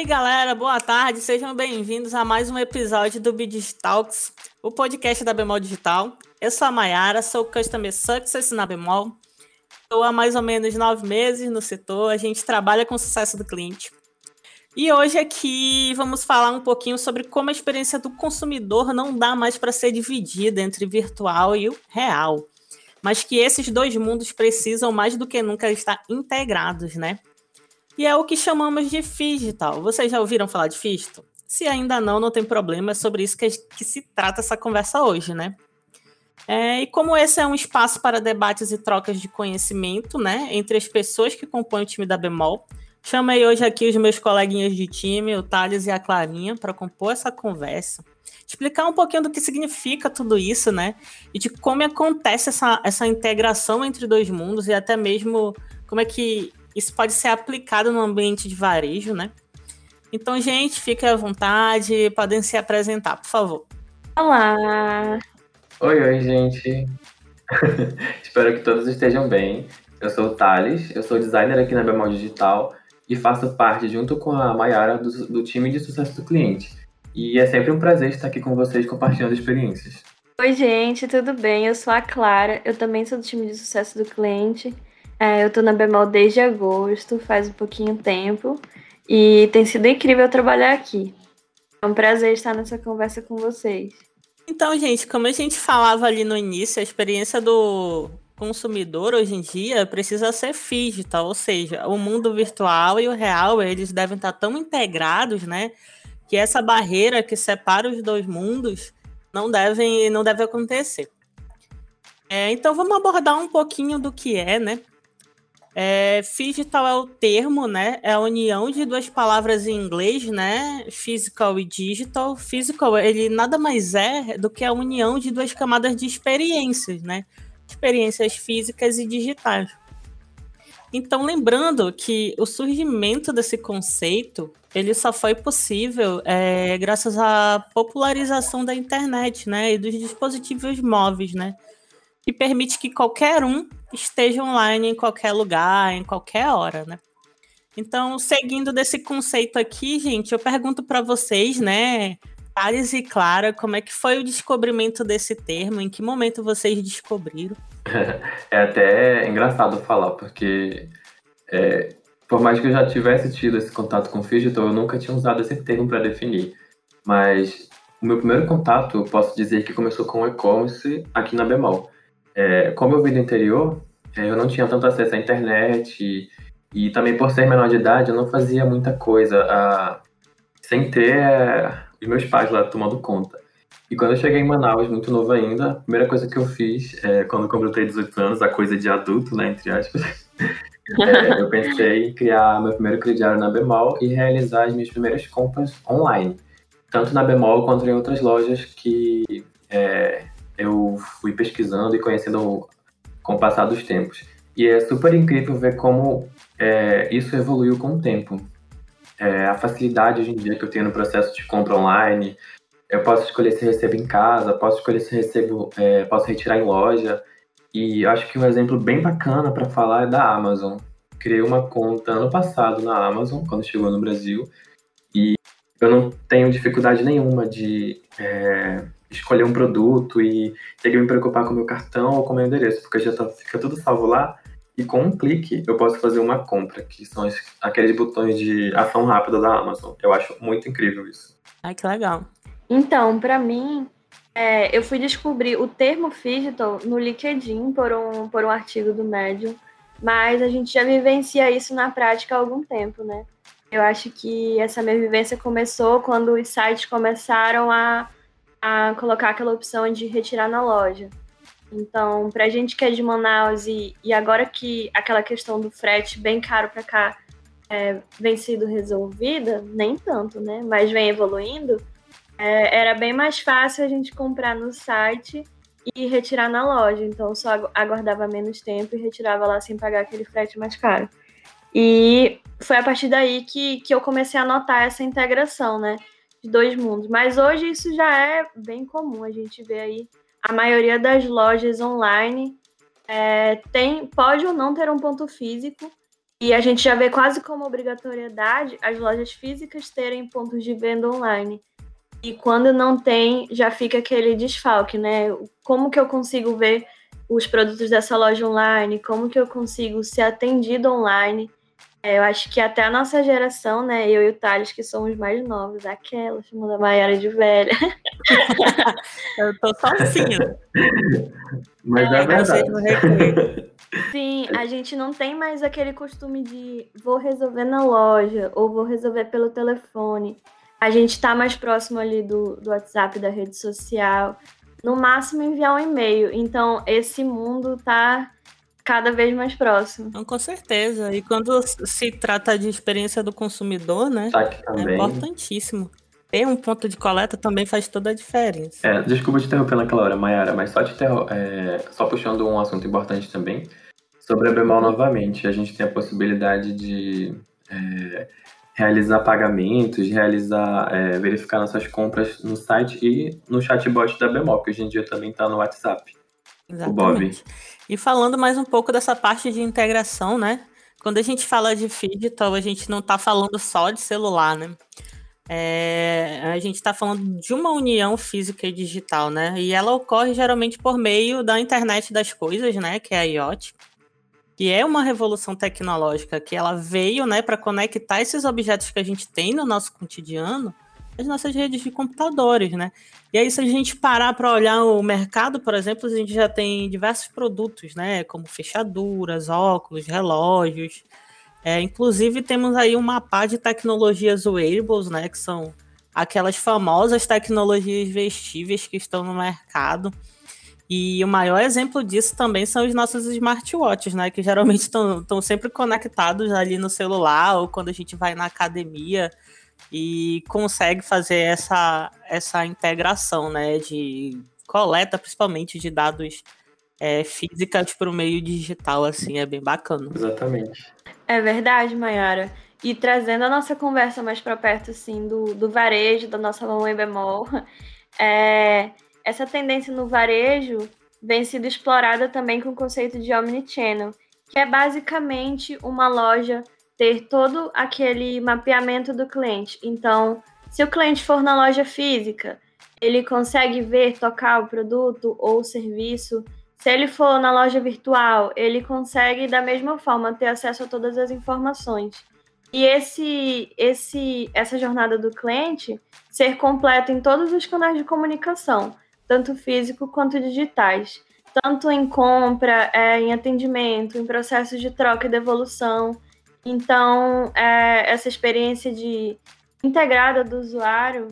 aí, galera, boa tarde, sejam bem-vindos a mais um episódio do Talks, o podcast da Bemol Digital. Eu sou a Mayara, sou Customer Success na Bemol. Estou há mais ou menos nove meses no setor, a gente trabalha com o sucesso do cliente. E hoje aqui vamos falar um pouquinho sobre como a experiência do consumidor não dá mais para ser dividida entre virtual e o real, mas que esses dois mundos precisam mais do que nunca estar integrados, né? E é o que chamamos de digital. Vocês já ouviram falar de Fisto? Se ainda não, não tem problema, é sobre isso que, que se trata essa conversa hoje, né? É, e como esse é um espaço para debates e trocas de conhecimento, né, entre as pessoas que compõem o time da Bemol, chamei hoje aqui os meus coleguinhas de time, o Thales e a Clarinha, para compor essa conversa, explicar um pouquinho do que significa tudo isso, né, e de como acontece essa, essa integração entre dois mundos e até mesmo como é que isso pode ser aplicado no ambiente de varejo, né? Então, gente, fiquem à vontade, podem se apresentar, por favor. Olá! Oi, oi, gente. Espero que todos estejam bem. Eu sou o Thales, eu sou designer aqui na Bemol Digital e faço parte, junto com a Mayara, do, do time de sucesso do cliente. E é sempre um prazer estar aqui com vocês compartilhando experiências. Oi, gente, tudo bem? Eu sou a Clara, eu também sou do time de sucesso do cliente é, eu tô na Bemol desde agosto, faz um pouquinho tempo, e tem sido incrível trabalhar aqui. É um prazer estar nessa conversa com vocês. Então, gente, como a gente falava ali no início, a experiência do consumidor hoje em dia precisa ser digital, ou seja, o mundo virtual e o real, eles devem estar tão integrados, né, que essa barreira que separa os dois mundos não deve, não deve acontecer. É, então vamos abordar um pouquinho do que é, né, é, digital é o termo, né? É a união de duas palavras em inglês, né? Physical e digital. Physical, ele nada mais é do que a união de duas camadas de experiências, né? Experiências físicas e digitais. Então, lembrando que o surgimento desse conceito ele só foi possível é, graças à popularização da internet, né, e dos dispositivos móveis, né, que permite que qualquer um esteja online em qualquer lugar, em qualquer hora, né? Então, seguindo desse conceito aqui, gente, eu pergunto para vocês, né, Thales e Clara, como é que foi o descobrimento desse termo? Em que momento vocês descobriram? É até engraçado falar, porque é, por mais que eu já tivesse tido esse contato com digital, eu nunca tinha usado esse termo para definir. Mas o meu primeiro contato, eu posso dizer que começou com o e-commerce aqui na Bemol. É, como eu vim do interior, é, eu não tinha tanto acesso à internet e, e, também por ser menor de idade, eu não fazia muita coisa a, sem ter é, os meus pais lá tomando conta. E quando eu cheguei em Manaus, muito novo ainda, a primeira coisa que eu fiz, é, quando completei 18 anos, a coisa de adulto, né, entre aspas, é, eu pensei em criar meu primeiro crediário na Bemol e realizar as minhas primeiras compras online, tanto na Bemol quanto em outras lojas que é, eu fui pesquisando e conhecendo com o passar dos tempos. E é super incrível ver como é, isso evoluiu com o tempo. É, a facilidade hoje em dia que eu tenho no processo de compra online, eu posso escolher se recebo em casa, posso escolher se recebo, é, posso retirar em loja. E acho que um exemplo bem bacana para falar é da Amazon. Criei uma conta ano passado na Amazon, quando chegou no Brasil, e eu não tenho dificuldade nenhuma de é, escolher um produto e ter que me preocupar com o meu cartão ou com o meu endereço, porque já tá, fica tudo salvo lá e com um clique eu posso fazer uma compra, que são aqueles botões de ação rápida da Amazon. Eu acho muito incrível isso. Ai, que legal. Então, para mim, é, eu fui descobrir o termo digital no LinkedIn por um, por um artigo do Medium, mas a gente já vivencia isso na prática há algum tempo, né? Eu acho que essa minha vivência começou quando os sites começaram a a colocar aquela opção de retirar na loja. Então, para a gente que é de Manaus e, e agora que aquela questão do frete bem caro para cá é, vem sendo resolvida, nem tanto, né? Mas vem evoluindo, é, era bem mais fácil a gente comprar no site e retirar na loja. Então, só aguardava menos tempo e retirava lá sem pagar aquele frete mais caro. E foi a partir daí que, que eu comecei a notar essa integração, né? De dois mundos. Mas hoje isso já é bem comum. A gente vê aí a maioria das lojas online é, tem, pode ou não ter um ponto físico. E a gente já vê quase como obrigatoriedade as lojas físicas terem pontos de venda online. E quando não tem, já fica aquele desfalque, né? Como que eu consigo ver os produtos dessa loja online? Como que eu consigo ser atendido online? É, eu acho que até a nossa geração, né? Eu e o Thales, que somos mais novos, aquela chamando a Maiara de velha. eu tô sozinha. Mas é, é verdade. Sim, a gente não tem mais aquele costume de vou resolver na loja ou vou resolver pelo telefone. A gente está mais próximo ali do, do WhatsApp, da rede social. No máximo enviar um e-mail. Então, esse mundo está cada vez mais próximo. com certeza. E quando se trata de experiência do consumidor, né? Tá é importantíssimo. Ter um ponto de coleta também faz toda a diferença. É, desculpa te interromper naquela hora, Mayara, mas só, te é, só puxando um assunto importante também. Sobre a Bemol novamente, a gente tem a possibilidade de é, realizar pagamentos, realizar, é, verificar nossas compras no site e no chatbot da Bemol, que hoje em dia também está no WhatsApp. Exatamente. E falando mais um pouco dessa parte de integração, né? Quando a gente fala de digital, a gente não está falando só de celular, né? É, a gente está falando de uma união física e digital, né? E ela ocorre geralmente por meio da internet das coisas, né? Que é a IoT que é uma revolução tecnológica que ela veio, né, para conectar esses objetos que a gente tem no nosso cotidiano às nossas redes de computadores, né? E aí se a gente parar para olhar o mercado, por exemplo, a gente já tem diversos produtos, né, como fechaduras, óculos, relógios. É, inclusive temos aí uma pá de tecnologias wearables, né, que são aquelas famosas tecnologias vestíveis que estão no mercado e o maior exemplo disso também são os nossos smartwatches, né? Que geralmente estão sempre conectados ali no celular ou quando a gente vai na academia e consegue fazer essa, essa integração, né? De coleta, principalmente, de dados é, físicas para o meio digital, assim, é bem bacana. Exatamente. É verdade, Mayara. E trazendo a nossa conversa mais para perto, assim, do, do varejo, da nossa mamãe bemol, é essa tendência no varejo vem sido explorada também com o conceito de omnichannel, que é basicamente uma loja ter todo aquele mapeamento do cliente. Então, se o cliente for na loja física, ele consegue ver, tocar o produto ou o serviço. Se ele for na loja virtual, ele consegue da mesma forma ter acesso a todas as informações. E esse, esse, essa jornada do cliente ser completa em todos os canais de comunicação, tanto físico quanto digitais, tanto em compra, é, em atendimento, em processos de troca e devolução. Então, é, essa experiência de integrada do usuário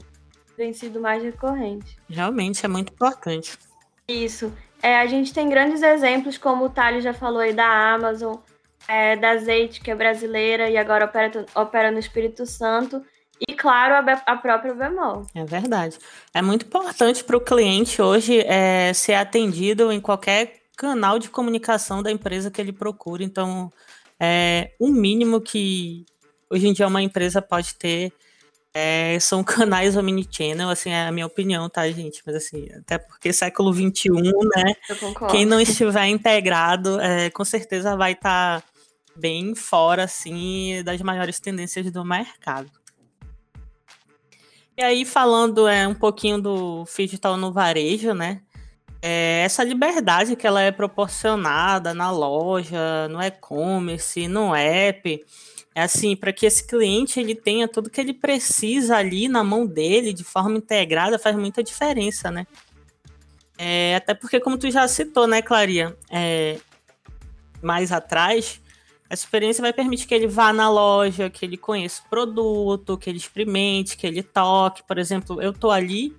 tem sido mais recorrente. Realmente é muito importante. Isso. É, a gente tem grandes exemplos, como o Thales já falou aí da Amazon, é, da Azeite, que é brasileira e agora opera, opera no Espírito Santo, e, claro, a, a própria bemol. É verdade. É muito importante para o cliente hoje é, ser atendido em qualquer canal de comunicação da empresa que ele procura. Então, é, o mínimo que hoje em dia uma empresa pode ter é, são canais omnichannel, assim, é a minha opinião, tá, gente? Mas assim, até porque século XXI, né? Quem não estiver integrado, é, com certeza vai estar tá bem fora, assim, das maiores tendências do mercado. E aí, falando é, um pouquinho do digital no varejo, né? É, essa liberdade que ela é proporcionada na loja, no e-commerce, no app, é assim, para que esse cliente ele tenha tudo que ele precisa ali na mão dele, de forma integrada, faz muita diferença, né? É, até porque, como tu já citou, né, Claria, é, mais atrás, essa experiência vai permitir que ele vá na loja, que ele conheça o produto, que ele experimente, que ele toque. Por exemplo, eu tô ali,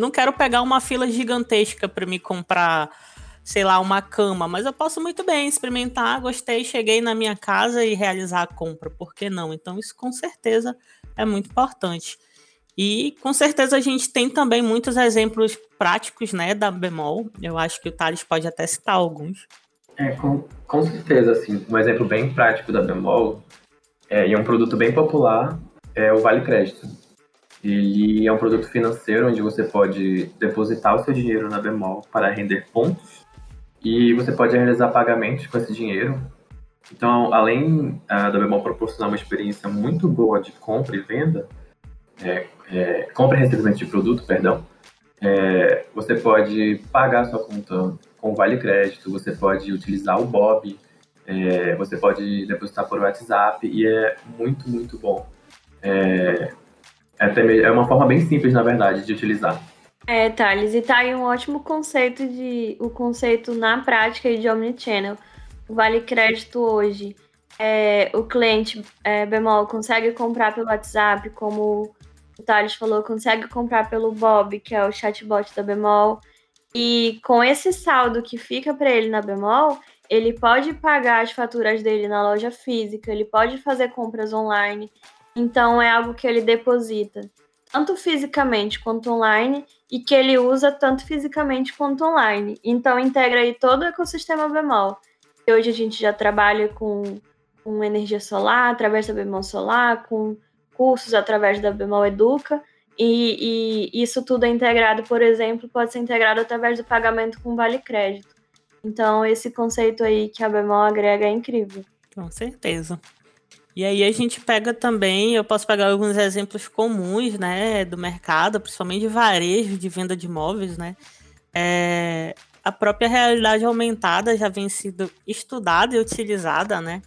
não quero pegar uma fila gigantesca para me comprar, sei lá, uma cama, mas eu posso muito bem experimentar, gostei, cheguei na minha casa e realizar a compra. Por que não? Então, isso com certeza é muito importante. E com certeza a gente tem também muitos exemplos práticos, né, da bemol. Eu acho que o Thales pode até citar alguns. É, com, com certeza, assim, um exemplo bem prático da Bemol é, e é um produto bem popular é o Vale Crédito. Ele é um produto financeiro onde você pode depositar o seu dinheiro na Bemol para render pontos e você pode realizar pagamentos com esse dinheiro Então, além uh, da Bemol proporcionar uma experiência muito boa de compra e venda, é, é, compra e recebimento de produto, perdão, é, você pode pagar sua conta com Vale Crédito, você pode utilizar o Bob, é, você pode depositar por WhatsApp e é muito, muito bom. É, é, uma forma bem simples, na verdade, de utilizar. É, Thales, e tá aí um ótimo conceito de o conceito na prática de Omnichannel. Vale Crédito hoje, é, o cliente é, bemol consegue comprar pelo WhatsApp, como o Thales falou, consegue comprar pelo Bob, que é o chatbot da bemol. E com esse saldo que fica para ele na bemol, ele pode pagar as faturas dele na loja física, ele pode fazer compras online. Então é algo que ele deposita tanto fisicamente quanto online e que ele usa tanto fisicamente quanto online. Então integra aí todo o ecossistema bemol. E hoje a gente já trabalha com, com energia solar através da bemol solar, com cursos através da bemol educa. E, e, isso tudo é integrado, por exemplo, pode ser integrado através do pagamento com vale crédito. Então, esse conceito aí que a bemol agrega é incrível. Com certeza. E aí a gente pega também, eu posso pegar alguns exemplos comuns, né, do mercado, principalmente de varejo, de venda de imóveis, né? É, a própria realidade aumentada já vem sido estudada e utilizada, né?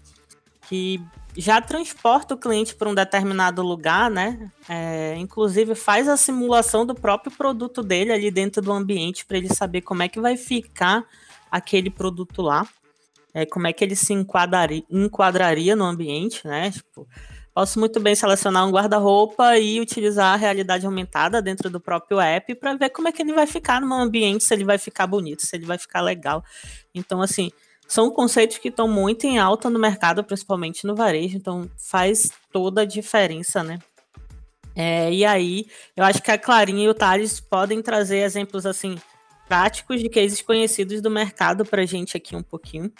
Que já transporta o cliente para um determinado lugar, né? É, inclusive faz a simulação do próprio produto dele ali dentro do ambiente para ele saber como é que vai ficar aquele produto lá é, como é que ele se enquadraria, enquadraria no ambiente, né? Tipo, posso muito bem selecionar um guarda-roupa e utilizar a realidade aumentada dentro do próprio app para ver como é que ele vai ficar no ambiente, se ele vai ficar bonito, se ele vai ficar legal. Então, assim, são conceitos que estão muito em alta no mercado, principalmente no varejo, então faz toda a diferença, né? É, e aí, eu acho que a Clarinha e o Thales podem trazer exemplos assim práticos de cases conhecidos do mercado para gente aqui um pouquinho.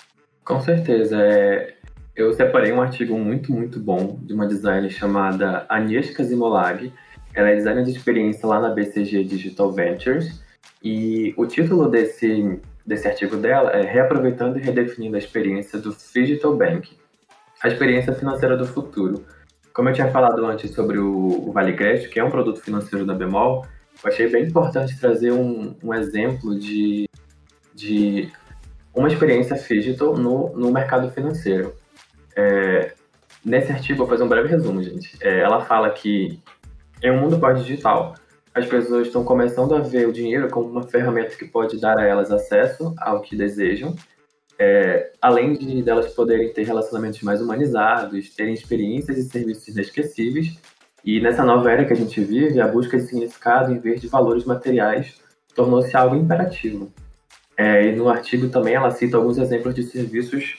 Com certeza. É... Eu separei um artigo muito, muito bom de uma designer chamada Agnieszka Zimolag. Ela é designer de experiência lá na BCG Digital Ventures. E o título desse, desse artigo dela é Reaproveitando e Redefinindo a Experiência do Digital Bank, a experiência financeira do futuro. Como eu tinha falado antes sobre o, o Vale Crédito, que é um produto financeiro da Bemol, eu achei bem importante trazer um, um exemplo de, de uma experiência digital no, no mercado financeiro. É, nesse artigo, vou fazer um breve resumo, gente. É, ela fala que em um mundo pós-digital, as pessoas estão começando a ver o dinheiro como uma ferramenta que pode dar a elas acesso ao que desejam, é, além de delas poderem ter relacionamentos mais humanizados, terem experiências e serviços inesquecíveis. E nessa nova era que a gente vive, a busca de significado em vez de valores materiais tornou-se algo imperativo. É, e no artigo também ela cita alguns exemplos de serviços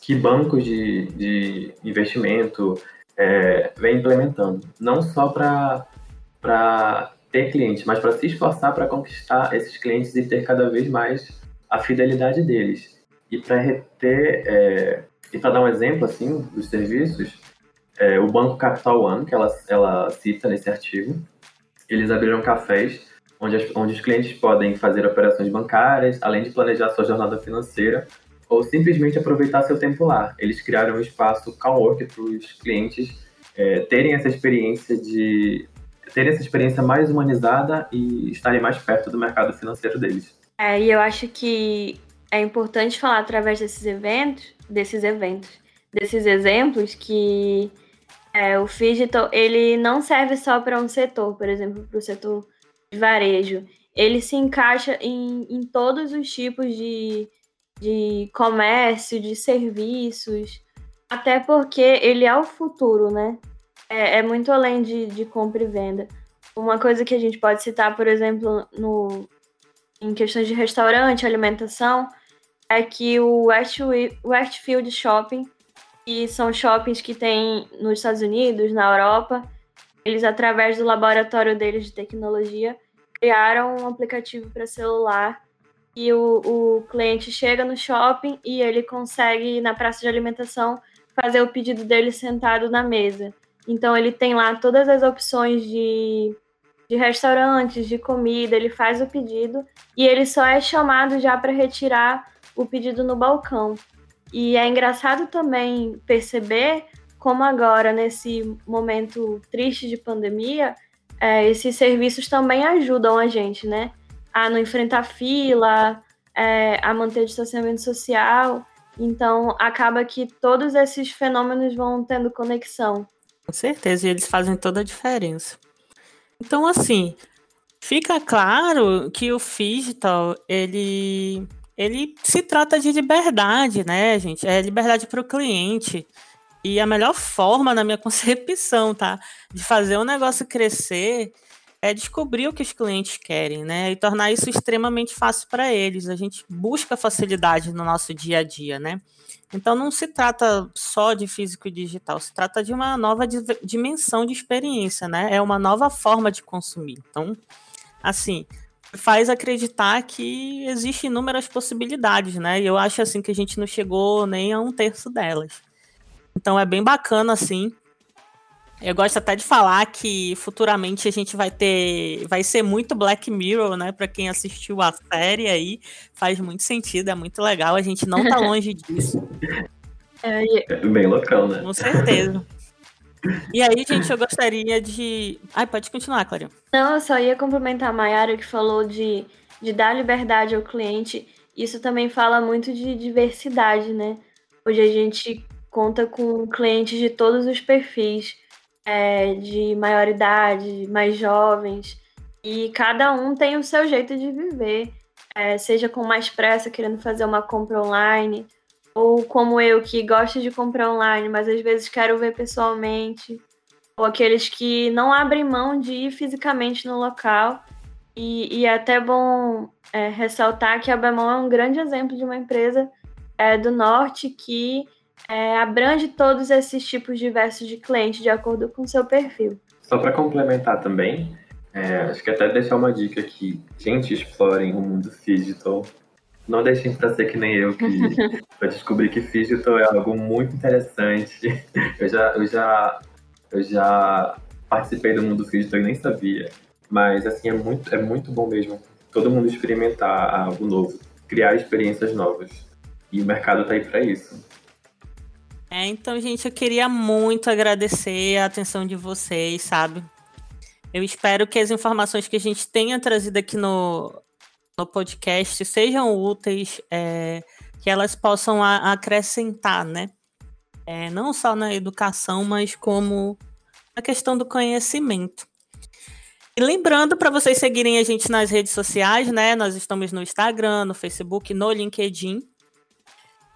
que bancos de, de investimento é, vêm implementando, não só para ter clientes, mas para se esforçar para conquistar esses clientes e ter cada vez mais a fidelidade deles. E para reter, é, e para dar um exemplo assim dos serviços, é, o Banco Capital One, que ela, ela cita nesse artigo, eles abriram cafés onde, as, onde os clientes podem fazer operações bancárias, além de planejar sua jornada financeira, ou simplesmente aproveitar seu tempo lá. Eles criaram um espaço Calmwork para os clientes é, terem essa experiência de terem essa experiência mais humanizada e estarem mais perto do mercado financeiro deles. É, e eu acho que é importante falar através desses eventos, desses eventos, desses exemplos que é, o digital ele não serve só para um setor, por exemplo, para o setor varejo, ele se encaixa em, em todos os tipos de, de comércio, de serviços, até porque ele é o futuro, né? É, é, muito além de, de compra e venda. Uma coisa que a gente pode citar, por exemplo, no, em questões de restaurante, alimentação, é que o Westfield Shopping, que são shoppings que tem nos Estados Unidos, na Europa, eles, através do laboratório deles de tecnologia, criaram um aplicativo para celular e o, o cliente chega no shopping e ele consegue, na praça de alimentação, fazer o pedido dele sentado na mesa. Então, ele tem lá todas as opções de, de restaurantes, de comida, ele faz o pedido e ele só é chamado já para retirar o pedido no balcão. E é engraçado também perceber como agora, nesse momento triste de pandemia, é, esses serviços também ajudam a gente, né? A não enfrentar fila, é, a manter distanciamento social. Então, acaba que todos esses fenômenos vão tendo conexão. Com certeza, e eles fazem toda a diferença. Então, assim, fica claro que o digital, ele, ele se trata de liberdade, né, gente? É liberdade para o cliente. E a melhor forma, na minha concepção, tá? De fazer o negócio crescer é descobrir o que os clientes querem, né? E tornar isso extremamente fácil para eles. A gente busca facilidade no nosso dia a dia, né? Então não se trata só de físico e digital, se trata de uma nova dimensão de experiência, né? É uma nova forma de consumir. Então, assim, faz acreditar que existem inúmeras possibilidades, né? E eu acho assim que a gente não chegou nem a um terço delas. Então é bem bacana assim eu gosto até de falar que futuramente a gente vai ter. Vai ser muito Black Mirror, né? Para quem assistiu a série aí, faz muito sentido, é muito legal. A gente não tá longe disso. É, é bem local, né? Com certeza. E aí, gente, eu gostaria de. Ai, pode continuar, Clarinha. Não, eu só ia complementar a Mayara que falou de, de dar liberdade ao cliente. Isso também fala muito de diversidade, né? Hoje a gente conta com clientes de todos os perfis é, de maior idade, mais jovens, e cada um tem o seu jeito de viver, é, seja com mais pressa, querendo fazer uma compra online, ou como eu, que gosto de comprar online, mas às vezes quero ver pessoalmente, ou aqueles que não abrem mão de ir fisicamente no local. E, e é até bom é, ressaltar que a Bemol é um grande exemplo de uma empresa é, do norte que é, abrange todos esses tipos diversos de clientes de acordo com o seu perfil. Só para complementar também, é, acho que até deixar uma dica aqui. Gente, explorem o mundo digital. Não deixem para ser que nem eu, que para descobrir que digital é algo muito interessante. Eu já, eu já, eu já participei do mundo digital e nem sabia. Mas assim é muito, é muito bom mesmo. Todo mundo experimentar algo novo, criar experiências novas. E o mercado está aí para isso. É, então, gente, eu queria muito agradecer a atenção de vocês, sabe? Eu espero que as informações que a gente tenha trazido aqui no, no podcast sejam úteis, é, que elas possam a, acrescentar, né? É, não só na educação, mas como a questão do conhecimento. E lembrando para vocês seguirem a gente nas redes sociais, né? Nós estamos no Instagram, no Facebook, no LinkedIn.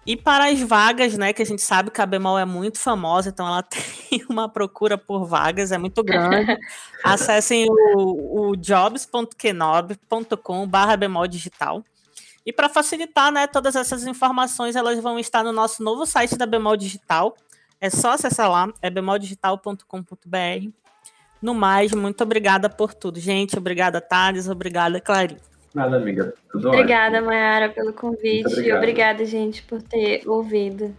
E para as vagas, né, que a gente sabe que a Bemol é muito famosa, então ela tem uma procura por vagas, é muito grande. Acessem o, o jobs.kenob.com barra bemol digital. E para facilitar, né, todas essas informações, elas vão estar no nosso novo site da Bemol Digital. É só acessar lá, é bemoldigital.com.br. No mais, muito obrigada por tudo, gente. Obrigada, Thales. Obrigada, Clarice. Nada, amiga. Tudo Obrigada, Mayara, pelo convite. Obrigada, gente, por ter ouvido.